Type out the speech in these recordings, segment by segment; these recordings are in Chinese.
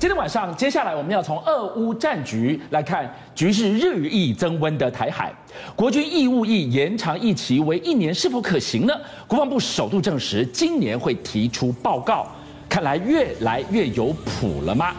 今天晚上，接下来我们要从俄乌战局来看局势日益增温的台海，国军义务役延长役期为一年是否可行呢？国防部首度证实，今年会提出报告，看来越来越有谱了吗？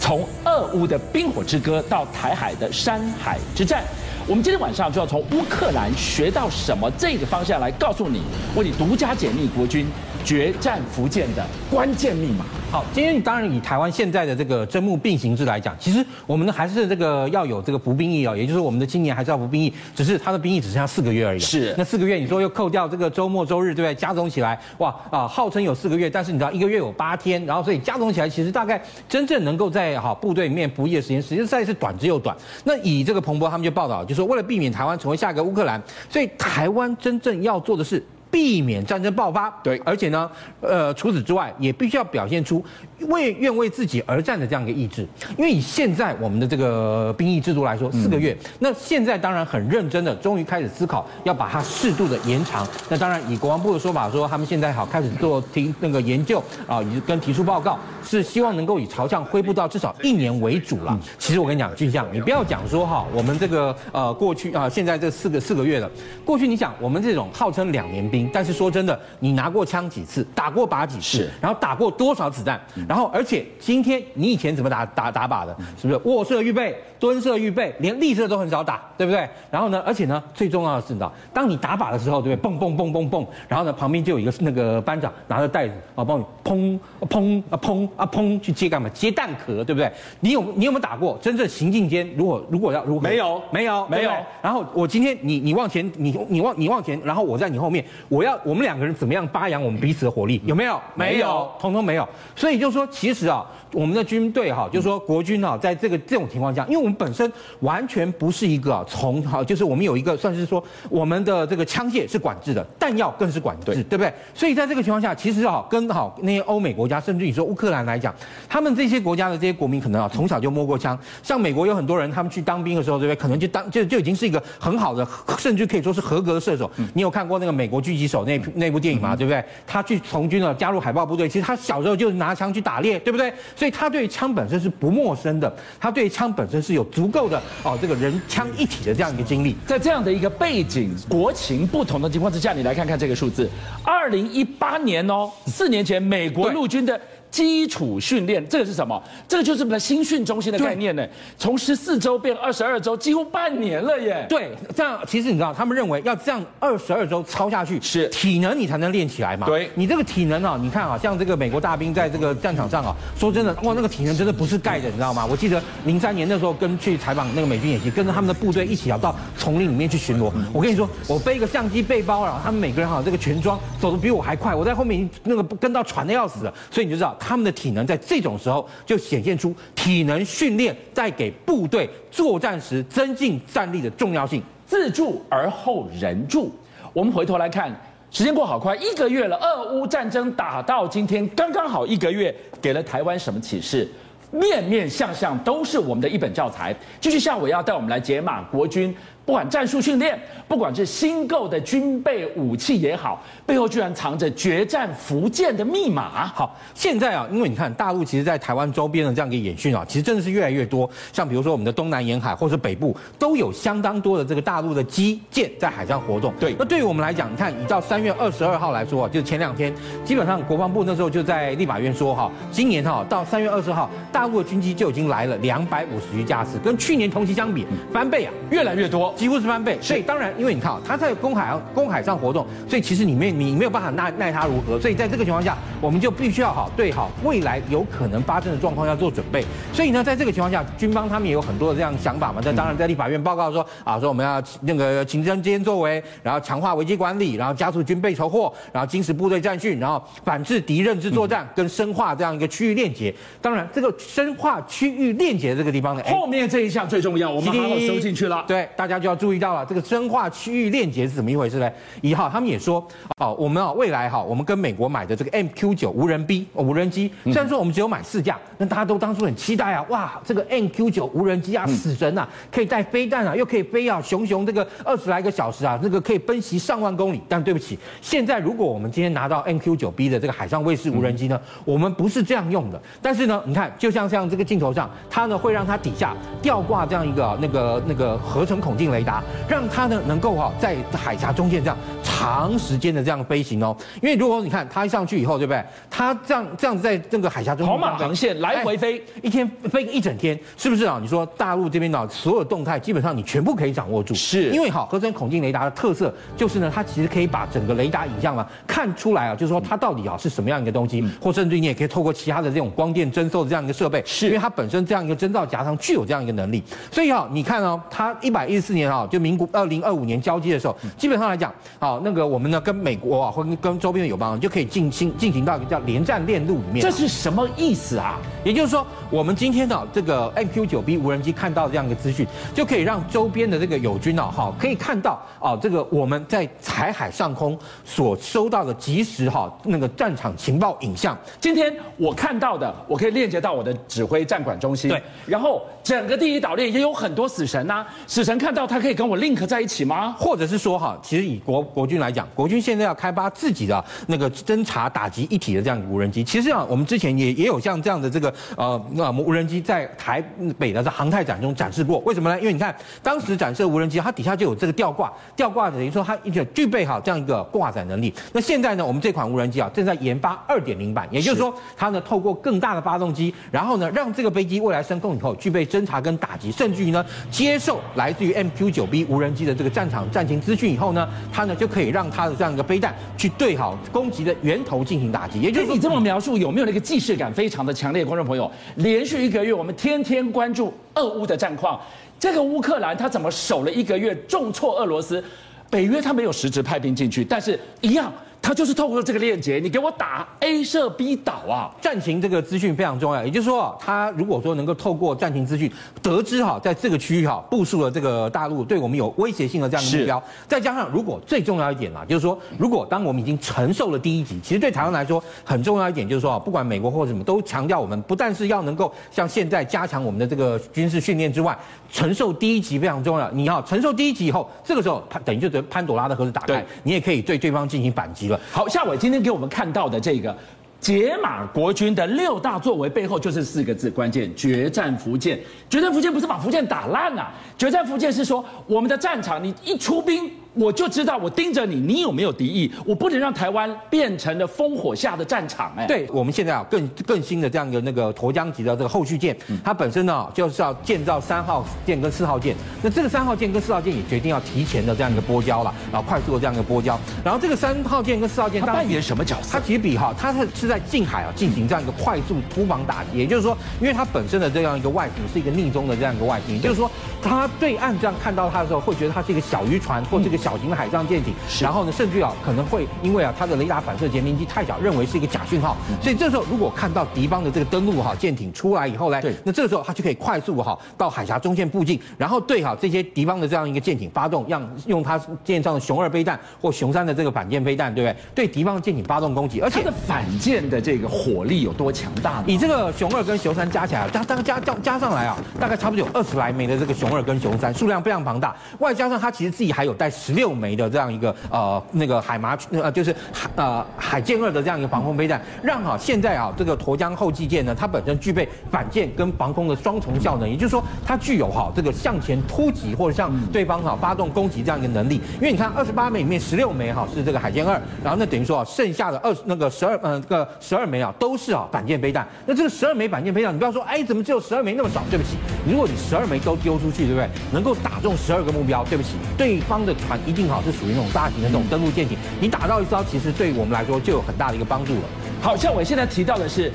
从俄乌的冰火之歌到台海的山海之战，我们今天晚上就要从乌克兰学到什么这个方向来告诉你，为你独家解密国军决战福建的关键密码。好，今天当然以台湾现在的这个征募并行制来讲，其实我们还是这个要有这个服兵役哦，也就是我们的青年还是要服兵役，只是他的兵役只剩下四个月而已。是，那四个月你说又扣掉这个周末周日，对不对？加总起来，哇啊，号称有四个月，但是你知道一个月有八天，然后所以加总起来，其实大概真正能够在哈部队里面服役的时间，实在是短之又短。那以这个彭博他们就报道，就说为了避免台湾成为下一个乌克兰，所以台湾真正要做的是。避免战争爆发，对，而且呢，呃，除此之外，也必须要表现出为愿为自己而战的这样一个意志。因为以现在我们的这个兵役制度来说，四个月，嗯、那现在当然很认真的，终于开始思考要把它适度的延长。那当然，以国防部的说法说，他们现在好开始做提那个研究啊，以及跟提出报告，是希望能够以朝向恢复到至少一年为主了。其实我跟你讲，俊相，你不要讲说哈，我们这个呃过去啊，现在这四个四个月了，过去你想我们这种号称两年兵。但是说真的，你拿过枪几次，打过靶几次，然后打过多少子弹，然后而且今天你以前怎么打打打靶的，是不是卧射预备、蹲射预备，连立射都很少打，对不对？然后呢，而且呢，最重要的是，你知道，当你打靶的时候，对不对？蹦蹦蹦蹦蹦，然后呢，旁边就有一个那个班长拿着袋子啊，帮你砰砰啊砰啊砰去接干嘛？接弹壳，对不对？你有你有没有打过？真正行进间，如果如果要如果没有没有没有，然后我今天你你往前，你你往你往前，然后我在你后面。我要我们两个人怎么样发扬我们彼此的火力？有没有？没有，通通没有。所以就是说，其实啊，我们的军队哈，就是说国军啊，在这个这种情况下，因为我们本身完全不是一个从哈，就是我们有一个算是说我们的这个枪械是管制的，弹药更是管制，对不对？所以在这个情况下，其实啊，跟好那些欧美国家，甚至你说乌克兰来讲，他们这些国家的这些国民可能啊，从小就摸过枪。像美国有很多人，他们去当兵的时候，对不对？可能就当就就已经是一个很好的，甚至可以说是合格的射手。你有看过那个美国狙击手那那部电影吗，对不对？他去从军了，加入海豹部队。其实他小时候就拿枪去打猎，对不对？所以他对枪本身是不陌生的，他对枪本身是有足够的哦，这个人枪一体的这样一个经历。在这样的一个背景、国情不同的情况之下，你来看看这个数字：二零一八年哦，四年前美国陆军的。基础训练，这个是什么？这个就是我们的新训中心的概念呢。从十四周变二十二周，几乎半年了耶。对，这样其实你知道，他们认为要这样二十二周操下去，是体能你才能练起来嘛。对，你这个体能啊，你看啊，像这个美国大兵在这个战场上啊，说真的，哇，那个体能真的不是盖的，你知道吗？我记得零三年那时候跟去采访那个美军演习，跟着他们的部队一起啊到丛林里面去巡逻。我跟你说，我背一个相机背包，然后他们每个人哈这个全装走的比我还快，我在后面已经那个跟到喘的要死了。所以你就知道。他们的体能在这种时候就显现出体能训练在给部队作战时增进战力的重要性。自助而后人助。我们回头来看，时间过好快，一个月了。俄乌战争打到今天，刚刚好一个月，给了台湾什么启示？面面相向都是我们的一本教材。继续下午要带我们来解码国军。不管战术训练，不管是新购的军备武器也好，背后居然藏着决战福建的密码。好，现在啊，因为你看大陆其实，在台湾周边的这样一个演训啊，其实真的是越来越多。像比如说我们的东南沿海或者北部，都有相当多的这个大陆的机舰在海上活动。对，那对于我们来讲，你看，你到三月二十二号来说啊，就是前两天，基本上国防部那时候就在立法院说哈，今年哈到三月二十号，大陆的军机就已经来了两百五十余架次，跟去年同期相比翻倍啊，越来越多。几乎是翻倍，所以当然，因为你看啊，他在公海上、公海上活动，所以其实你没你没有办法奈奈他如何，所以在这个情况下，我们就必须要好对好未来有可能发生的状况要做准备。所以呢，在这个情况下，军方他们也有很多的这样想法嘛。那当然，在立法院报告说啊，说我们要那个勤政间作为，然后强化危机管理，然后加速军备筹获，然后精实部队战训，然后反制敌认知作战，跟深化这样一个区域链接。当然，这个深化区域链接这个地方呢，后面这一项最重要，我们好好收进去了。对，大家。就要注意到了，这个深化区域链接是怎么一回事呢？一号他们也说，哦，我们啊未来哈，我们跟美国买的这个 MQ 九无人 B 无人机，虽然说我们只有买四架，那大家都当初很期待啊，哇，这个 MQ 九无人机啊，死神啊，可以带飞弹啊，又可以飞啊，熊熊这个二十来个小时啊，这个可以奔袭上万公里。但对不起，现在如果我们今天拿到 MQ 九 B 的这个海上卫士无人机呢，我们不是这样用的。但是呢，你看，就像像这个镜头上，它呢会让它底下吊挂这样一个那个那个合成孔径雷达，让它呢能够哈在海峡中线这样长时间的这样飞行哦。因为如果你看它一上去以后，对不对？它这样这样子在这个海峡中跑马航线来回飞，一天飞一整天，是不是啊？你说大陆这边呢，所有动态基本上你全部可以掌握住，是因为哈合成孔径雷达的特色就是呢，它其实可以把整个雷达影像啊看出来啊，就是说它到底啊是什么样一个东西，或甚至你也可以透过其他的这种光电侦搜的这样一个设备，是因为它本身这样一个侦造夹层具有这样一个能力，所以哈你看哦，它一百一十四年啊，就民国二零二五年交接的时候，基本上来讲，好那个我们呢跟美国啊或跟跟周边的友邦就可以进行进行到一个叫连战链路里面，这是什么意思啊？也就是说，我们今天呢这个 MQ 九 B 无人机看到这样一个资讯，就可以让周边的这个友军啊哈可以看到啊这个我们在台海上空所收到的即时哈那个战场情报影像。今天我看到的，我可以链接到我的指挥战管中心。对，然后整个第一岛链也有很多死神呐、啊，死神看到他可以跟我 link 在一起吗？或者是说哈，其实以国国军来讲，国军现在要开发自己的那个侦察打击一体的这样一个无人机。其实啊，我们之前也也有像这样的这个呃那无人机在台北的这航太展中展示过。为什么呢？因为你看当时展示的无人机，它底下就有这个吊挂，吊挂等于说它就具备好这样一个挂载能力。那现在呢，我们这款无人机啊正在研发二点零版，也就是说它呢透过更大的发动机，然后呢让这个飞机未来升空以后具备侦察跟打击，甚至于呢接受来自于 MQ 九 B 无人机的这个战场战情资讯以后呢，它呢就可以让它的这样一个飞弹去对好攻击的源头进行打击。也就是你这么描述，有没有那个既视感非常的强烈？观众朋友，连续一个月我们天天关注俄乌的战况，这个乌克兰他怎么守了一个月，重挫俄罗斯？北约他没有实质派兵进去，但是一样。他就是透过这个链接，你给我打 A 射 B 岛啊，战情这个资讯非常重要。也就是说，他如果说能够透过战情资讯得知哈，在这个区域哈部署了这个大陆对我们有威胁性的这样的目标，再加上如果最重要一点啊，就是说，如果当我们已经承受了第一级，其实对台湾来说很重要一点就是说，不管美国或者什么都强调我们不但是要能够像现在加强我们的这个军事训练之外，承受第一级非常重要。你要承受第一级以后，这个时候等于就是潘朵拉的盒子打开，你也可以对对方进行反击了。好，夏伟今天给我们看到的这个解码国军的六大作为背后就是四个字，关键决战福建。决战福建不是把福建打烂啊，决战福建是说我们的战场你一出兵。我就知道，我盯着你，你有没有敌意？我不能让台湾变成了烽火下的战场。哎，对，我们现在啊，更更新的这样一个那个沱江级的这个后续舰，它本身呢就是要建造三号舰跟四号舰。那这个三号舰跟四号舰也决定要提前的这样一个波交了，然后快速的这样一个波交。然后这个三号舰跟四号舰，它扮演什么角色？它其实比哈，它是是在近海啊进行这样一个快速突防打击。也就是说，因为它本身的这样一个外形是一个逆中的这样一个外形，也就是说，它对岸这样看到它的时候，会觉得它是一个小渔船或这个。小型的海上舰艇，然后呢，甚至啊可能会因为啊它的雷达反射截面积太小，认为是一个假讯号，所以这时候如果看到敌方的这个登陆哈舰艇出来以后呢，对，那这个时候它就可以快速哈到海峡中线附近，然后对哈这些敌方的这样一个舰艇发动，让用它舰上的熊二飞弹或熊三的这个反舰飞弹，对不对？对敌方的舰艇发动攻击，而且它的反舰的这个火力有多强大？以这个熊二跟熊三加起来，加大概加加加上来啊，大概差不多有二十来枚的这个熊二跟熊三，数量非常庞大，外加上它其实自己还有带十。六枚的这样一个呃那个海麻呃就是海呃海剑二的这样一个防空飞弹，让哈现在啊这个沱江后继舰呢，它本身具备反舰跟防空的双重效能，也就是说它具有哈这个向前突击或者向对方哈发动攻击这样一个能力。因为你看二十八枚里面十六枚哈是这个海剑二，然后那等于说啊剩下的二那个十二呃这个十二枚啊都是啊反舰飞弹。那这个十二枚反舰飞弹，你不要说哎怎么只有十二枚那么少？对不起，如果你十二枚都丢出去，对不对？能够打中十二个目标，对不起，对方的船。一定好是属于那种大型的那种登陆舰艇，你打到一艘，其实对我们来说就有很大的一个帮助了。好，像我现在提到的是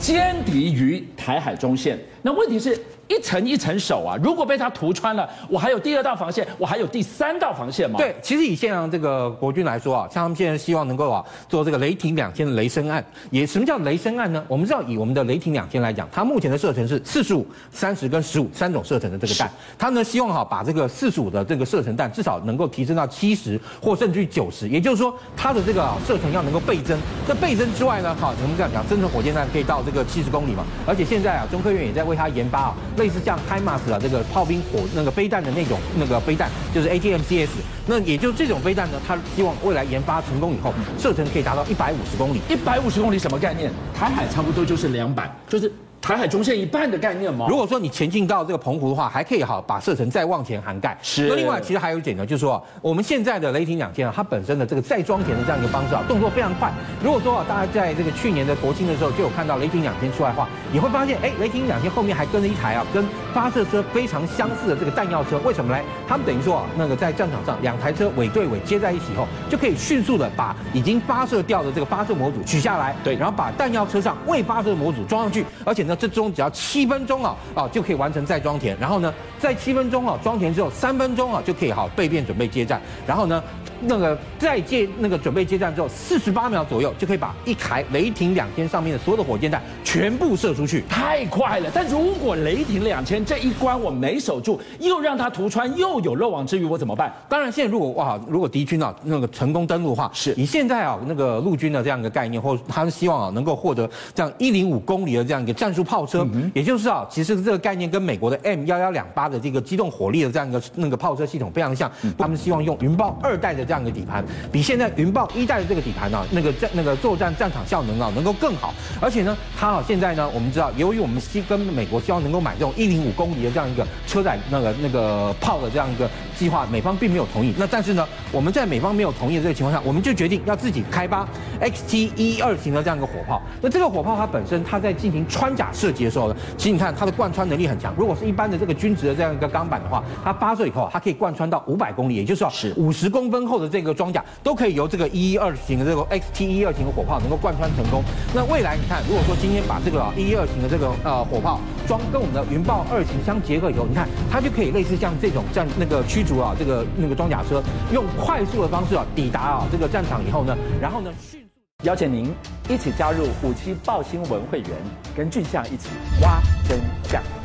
歼敌于台海中线，那问题是一层一层守啊。如果被他涂穿了，我还有第二道防线，我还有第三道防线吗？对，其实以现在这个国军来说啊，像他们现在希望能够啊做这个雷霆两千的雷声案，也什么叫雷声案呢？我们知道以我们的雷霆两千来讲，它目前的射程是四十五、三十跟十五三种射程的这个弹，它呢希望哈把这个四十五的这个射程弹至少能够提升到七十或甚至于九十，也就是说它的这个射程要能够倍增。那倍增之外呢，哈，我们这样讲，增程火箭弹可以到这个七十公里嘛，而且现在啊，中科院也在为它研发啊，类似像 HIMARS 啊这个炮兵火那个飞弹的那种那个飞弹，就是 ATMCS。那也就这种飞弹呢，它希望未来研发成功以后，射程可以达到一百五十公里。一百五十公里什么概念？台海差不多就是两百，就是。台海中线一半的概念吗？如果说你前进到这个澎湖的话，还可以好把射程再往前涵盖。是。那另外其实还有一点呢，就是说我们现在的雷霆两千啊，它本身的这个再装填的这样一个方式啊，动作非常快。如果说啊，大家在这个去年的国庆的时候就有看到雷霆两千出来的话，你会发现，哎，雷霆两千后面还跟着一台啊，跟发射车非常相似的这个弹药车。为什么呢？他们等于说啊，那个在战场上两台车尾对尾接在一起以后，就可以迅速的把已经发射掉的这个发射模组取下来，对，然后把弹药车上未发射模组装上去，而且呢，这中只要七。分钟啊啊就可以完成再装填，然后呢，在七分钟啊装填之后，三分钟啊就可以好备变准备接战，然后呢。那个在接那个准备接战之后，四十八秒左右就可以把一台雷霆两千上面的所有的火箭弹全部射出去，太快了。但如果雷霆两千这一关我没守住，又让它突穿，又有漏网之鱼，我怎么办？当然，现在如果哇，如果敌军啊那个成功登陆的话，是以现在啊那个陆军的这样一个概念，或他们希望啊能够获得这样一零五公里的这样一个战术炮车，嗯、也就是啊，其实这个概念跟美国的 M 幺幺两八的这个机动火力的这样一个那个炮车系统非常像，嗯、他们希望用云豹二代的。这样一个底盘比现在云豹一代的这个底盘呢，那个战那个作战战场效能啊，能够更好。而且呢，它啊现在呢，我们知道，由于我们希跟美国希望能够买这种一零五公里的这样一个车载那个那个炮的这样一个计划，美方并没有同意。那但是呢，我们在美方没有同意的这个情况下，我们就决定要自己开发 XT 一一二型的这样一个火炮。那这个火炮它本身它在进行穿甲射击的时候呢，其实你看它的贯穿能力很强。如果是一般的这个均值的这样一个钢板的话，它发射以后它可以贯穿到五百公里，也就是五十公分厚的这个装甲。都可以由这个一一二型的这个 XT 一二型的火炮能够贯穿成功。那未来你看，如果说今天把这个一一二型的这个呃火炮装跟我们的云豹二型相结合以后，你看它就可以类似像这种战那个驱逐啊这个那个装甲车，用快速的方式啊抵达啊这个战场以后呢，然后呢迅速邀请您一起加入五七豹新闻会员，跟俊相一起挖真相。